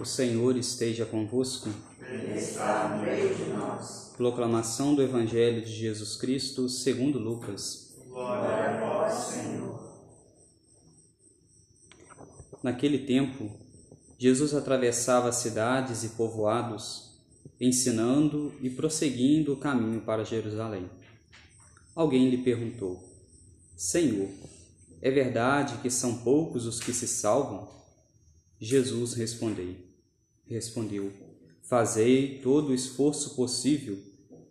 O Senhor esteja convosco. Ele está no meio de nós. Proclamação do Evangelho de Jesus Cristo, segundo Lucas. Glória a vós, Senhor. Naquele tempo, Jesus atravessava cidades e povoados, ensinando e prosseguindo o caminho para Jerusalém. Alguém lhe perguntou: Senhor, é verdade que são poucos os que se salvam? Jesus respondeu: respondeu: Fazei todo o esforço possível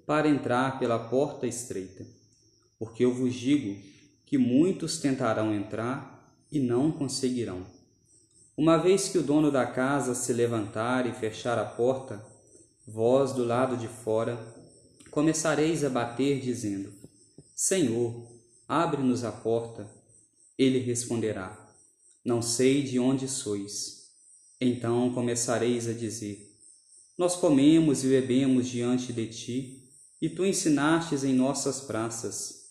para entrar pela porta estreita, porque eu vos digo que muitos tentarão entrar e não conseguirão. Uma vez que o dono da casa se levantar e fechar a porta, vós do lado de fora começareis a bater, dizendo: Senhor, abre-nos a porta. Ele responderá: Não sei de onde sois. Então começareis a dizer: Nós comemos e bebemos diante de ti, e tu ensinastes em nossas praças.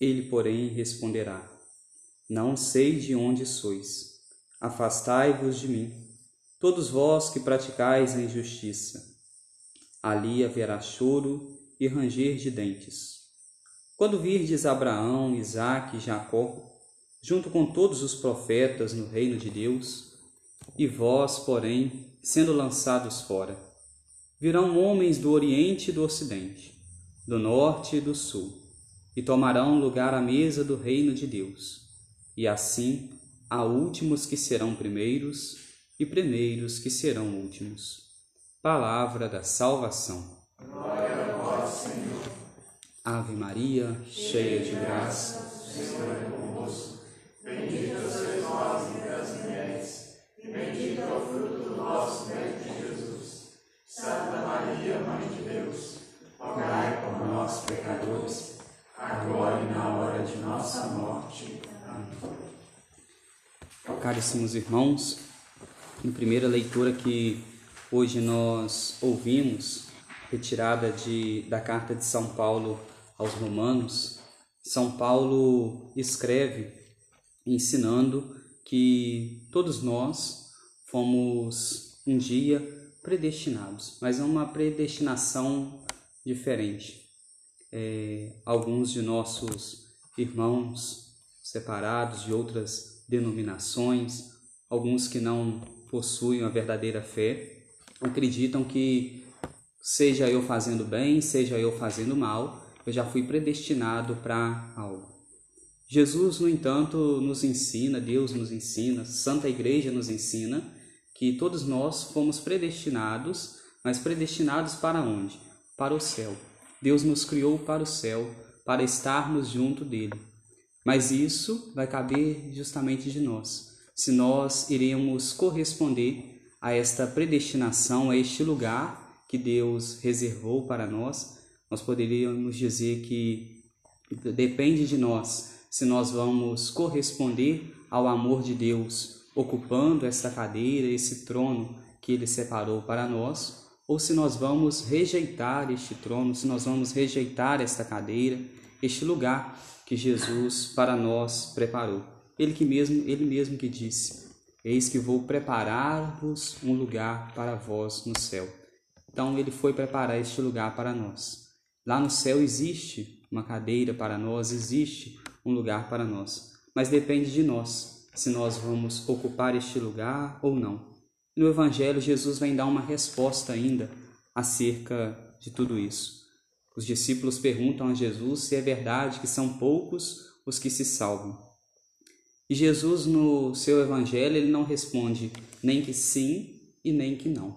Ele, porém, responderá: Não sei de onde sois. Afastai-vos de mim, todos vós que praticais a injustiça. Ali haverá choro e ranger de dentes. Quando virdes Abraão, Isaque e Jacó, junto com todos os profetas no reino de Deus, e vós, porém, sendo lançados fora, virão homens do Oriente e do Ocidente, do Norte e do Sul, e tomarão lugar à mesa do reino de Deus. E assim há últimos que serão primeiros e primeiros que serão últimos. Palavra da salvação. Glória a vós, Senhor. Ave Maria, cheia de graça, Senhor é Caríssimos irmãos, na primeira leitura que hoje nós ouvimos, retirada de, da carta de São Paulo aos Romanos, São Paulo escreve ensinando que todos nós fomos um dia predestinados, mas é uma predestinação diferente. É, alguns de nossos irmãos separados de outras denominações, alguns que não possuem a verdadeira fé, acreditam que seja eu fazendo bem, seja eu fazendo mal, eu já fui predestinado para algo. Jesus, no entanto, nos ensina, Deus nos ensina, Santa Igreja nos ensina que todos nós fomos predestinados, mas predestinados para onde? Para o céu. Deus nos criou para o céu, para estarmos junto dele. Mas isso vai caber justamente de nós, se nós iremos corresponder a esta predestinação, a este lugar que Deus reservou para nós, nós poderíamos dizer que depende de nós se nós vamos corresponder ao amor de Deus, ocupando esta cadeira, esse trono que Ele separou para nós, ou se nós vamos rejeitar este trono, se nós vamos rejeitar esta cadeira, este lugar que Jesus para nós preparou. Ele que mesmo, ele mesmo que disse: Eis que vou preparar-vos um lugar para vós no céu. Então ele foi preparar este lugar para nós. Lá no céu existe uma cadeira para nós, existe um lugar para nós, mas depende de nós se nós vamos ocupar este lugar ou não. No evangelho Jesus vai dar uma resposta ainda acerca de tudo isso. Os discípulos perguntam a Jesus se é verdade que são poucos os que se salvam. E Jesus, no seu evangelho, ele não responde nem que sim e nem que não.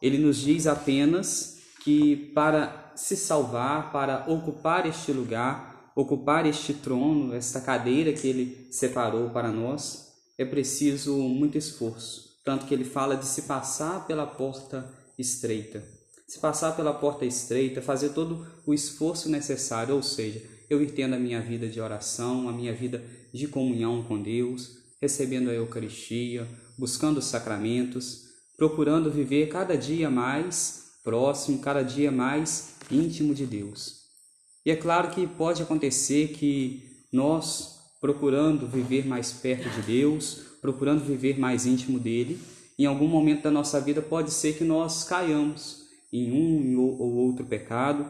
Ele nos diz apenas que para se salvar, para ocupar este lugar, ocupar este trono, esta cadeira que ele separou para nós, é preciso muito esforço. Tanto que ele fala de se passar pela porta estreita se passar pela porta estreita, fazer todo o esforço necessário, ou seja, eu entendo a minha vida de oração, a minha vida de comunhão com Deus, recebendo a Eucaristia, buscando os sacramentos, procurando viver cada dia mais próximo, cada dia mais íntimo de Deus. E é claro que pode acontecer que nós, procurando viver mais perto de Deus, procurando viver mais íntimo dele, Em algum momento da nossa vida pode ser que nós caiamos em um ou outro pecado.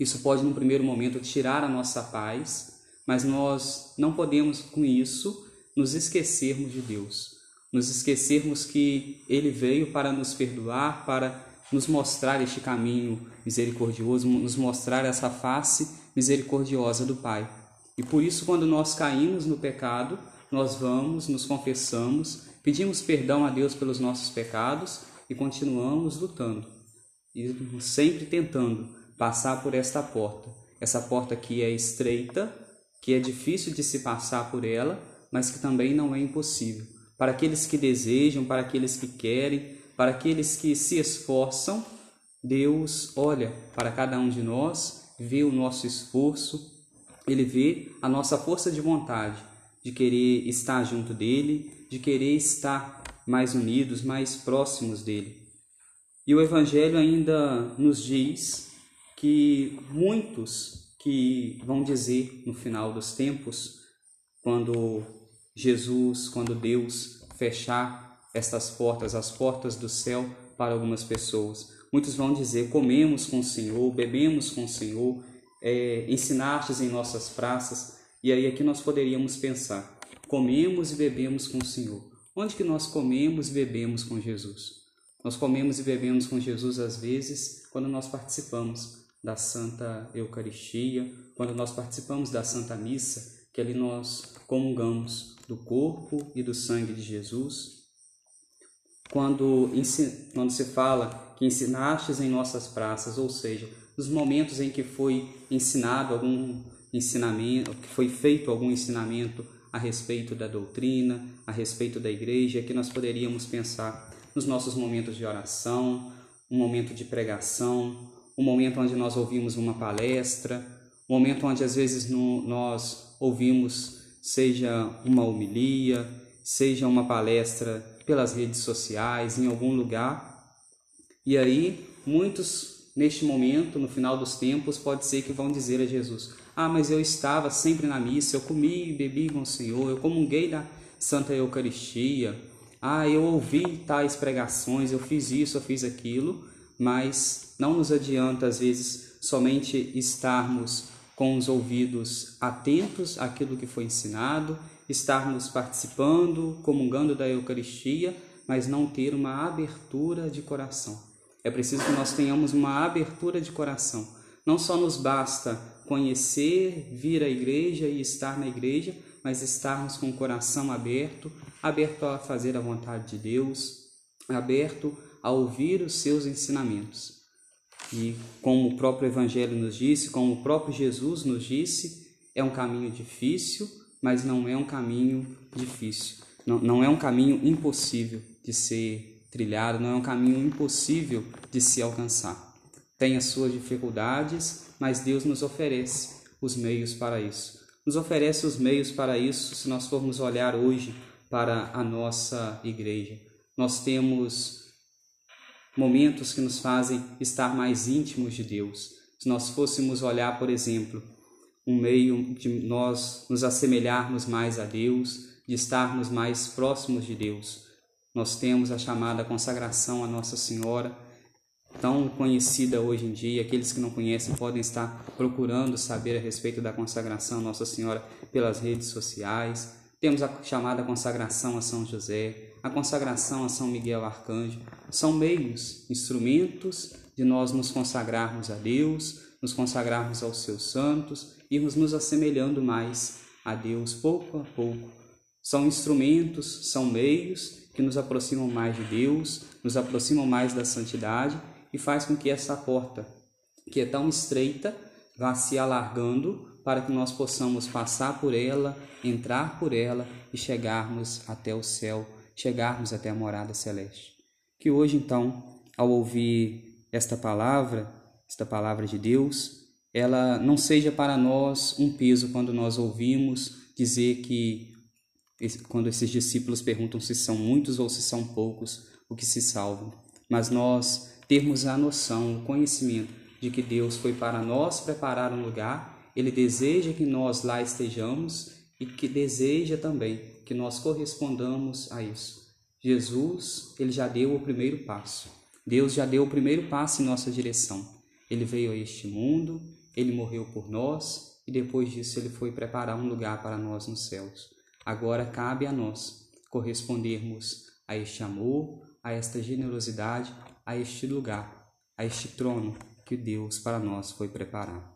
Isso pode, no primeiro momento, tirar a nossa paz, mas nós não podemos, com isso, nos esquecermos de Deus, nos esquecermos que Ele veio para nos perdoar, para nos mostrar este caminho misericordioso, nos mostrar essa face misericordiosa do Pai. E por isso, quando nós caímos no pecado, nós vamos, nos confessamos, pedimos perdão a Deus pelos nossos pecados e continuamos lutando, e sempre tentando passar por esta porta. Essa porta que é estreita, que é difícil de se passar por ela, mas que também não é impossível. Para aqueles que desejam, para aqueles que querem, para aqueles que se esforçam, Deus olha para cada um de nós, vê o nosso esforço, ele vê a nossa força de vontade de querer estar junto dele, de querer estar mais unidos, mais próximos dele. E o Evangelho ainda nos diz que muitos que vão dizer no final dos tempos, quando Jesus, quando Deus fechar estas portas, as portas do céu para algumas pessoas, muitos vão dizer: comemos com o Senhor, bebemos com o Senhor, é, ensinastes em nossas praças. E aí aqui nós poderíamos pensar: comemos e bebemos com o Senhor. Onde que nós comemos e bebemos com Jesus? Nós comemos e bebemos com Jesus às vezes quando nós participamos da Santa Eucaristia, quando nós participamos da Santa Missa, que ali nós comungamos do corpo e do sangue de Jesus. Quando, quando se fala que ensinastes em nossas praças, ou seja, nos momentos em que foi ensinado algum ensinamento, que foi feito algum ensinamento a respeito da doutrina, a respeito da igreja, que nós poderíamos pensar nos nossos momentos de oração, um momento de pregação, um momento onde nós ouvimos uma palestra, um momento onde às vezes no, nós ouvimos seja uma homilia, seja uma palestra pelas redes sociais, em algum lugar. E aí, muitos neste momento, no final dos tempos, pode ser que vão dizer a Jesus: Ah, mas eu estava sempre na missa, eu comi e bebi com o Senhor, eu comunguei da Santa Eucaristia. Ah, eu ouvi tais pregações, eu fiz isso, eu fiz aquilo, mas não nos adianta, às vezes, somente estarmos com os ouvidos atentos àquilo que foi ensinado, estarmos participando, comungando da Eucaristia, mas não ter uma abertura de coração. É preciso que nós tenhamos uma abertura de coração. Não só nos basta conhecer, vir à igreja e estar na igreja, mas estarmos com o coração aberto, aberto a fazer a vontade de Deus, aberto a ouvir os seus ensinamentos. E como o próprio Evangelho nos disse, como o próprio Jesus nos disse, é um caminho difícil, mas não é um caminho difícil. Não, não é um caminho impossível de ser trilhado, não é um caminho impossível de se alcançar. Tem as suas dificuldades, mas Deus nos oferece os meios para isso. Nos oferece os meios para isso se nós formos olhar hoje para a nossa igreja. Nós temos momentos que nos fazem estar mais íntimos de Deus. Se nós fôssemos olhar, por exemplo, um meio de nós nos assemelharmos mais a Deus, de estarmos mais próximos de Deus, nós temos a chamada consagração a Nossa Senhora, tão conhecida hoje em dia. Aqueles que não conhecem podem estar procurando saber a respeito da consagração a Nossa Senhora pelas redes sociais. Temos a chamada consagração a São José, a consagração a São Miguel Arcanjo. São meios, instrumentos de nós nos consagrarmos a Deus, nos consagrarmos aos seus santos, irmos nos assemelhando mais a Deus pouco a pouco. São instrumentos, são meios que nos aproximam mais de Deus, nos aproximam mais da santidade e faz com que essa porta, que é tão estreita, vá se alargando para que nós possamos passar por ela, entrar por ela e chegarmos até o céu, chegarmos até a morada celeste. Que hoje, então, ao ouvir esta palavra, esta palavra de Deus, ela não seja para nós um peso quando nós ouvimos dizer que quando esses discípulos perguntam se são muitos ou se são poucos o que se salvam, mas nós termos a noção, o conhecimento de que Deus foi para nós preparar um lugar, Ele deseja que nós lá estejamos e que deseja também que nós correspondamos a isso. Jesus, ele já deu o primeiro passo. Deus já deu o primeiro passo em nossa direção. Ele veio a este mundo, ele morreu por nós e depois disso ele foi preparar um lugar para nós nos céus. Agora cabe a nós correspondermos a este amor, a esta generosidade, a este lugar, a este trono que Deus para nós foi preparar.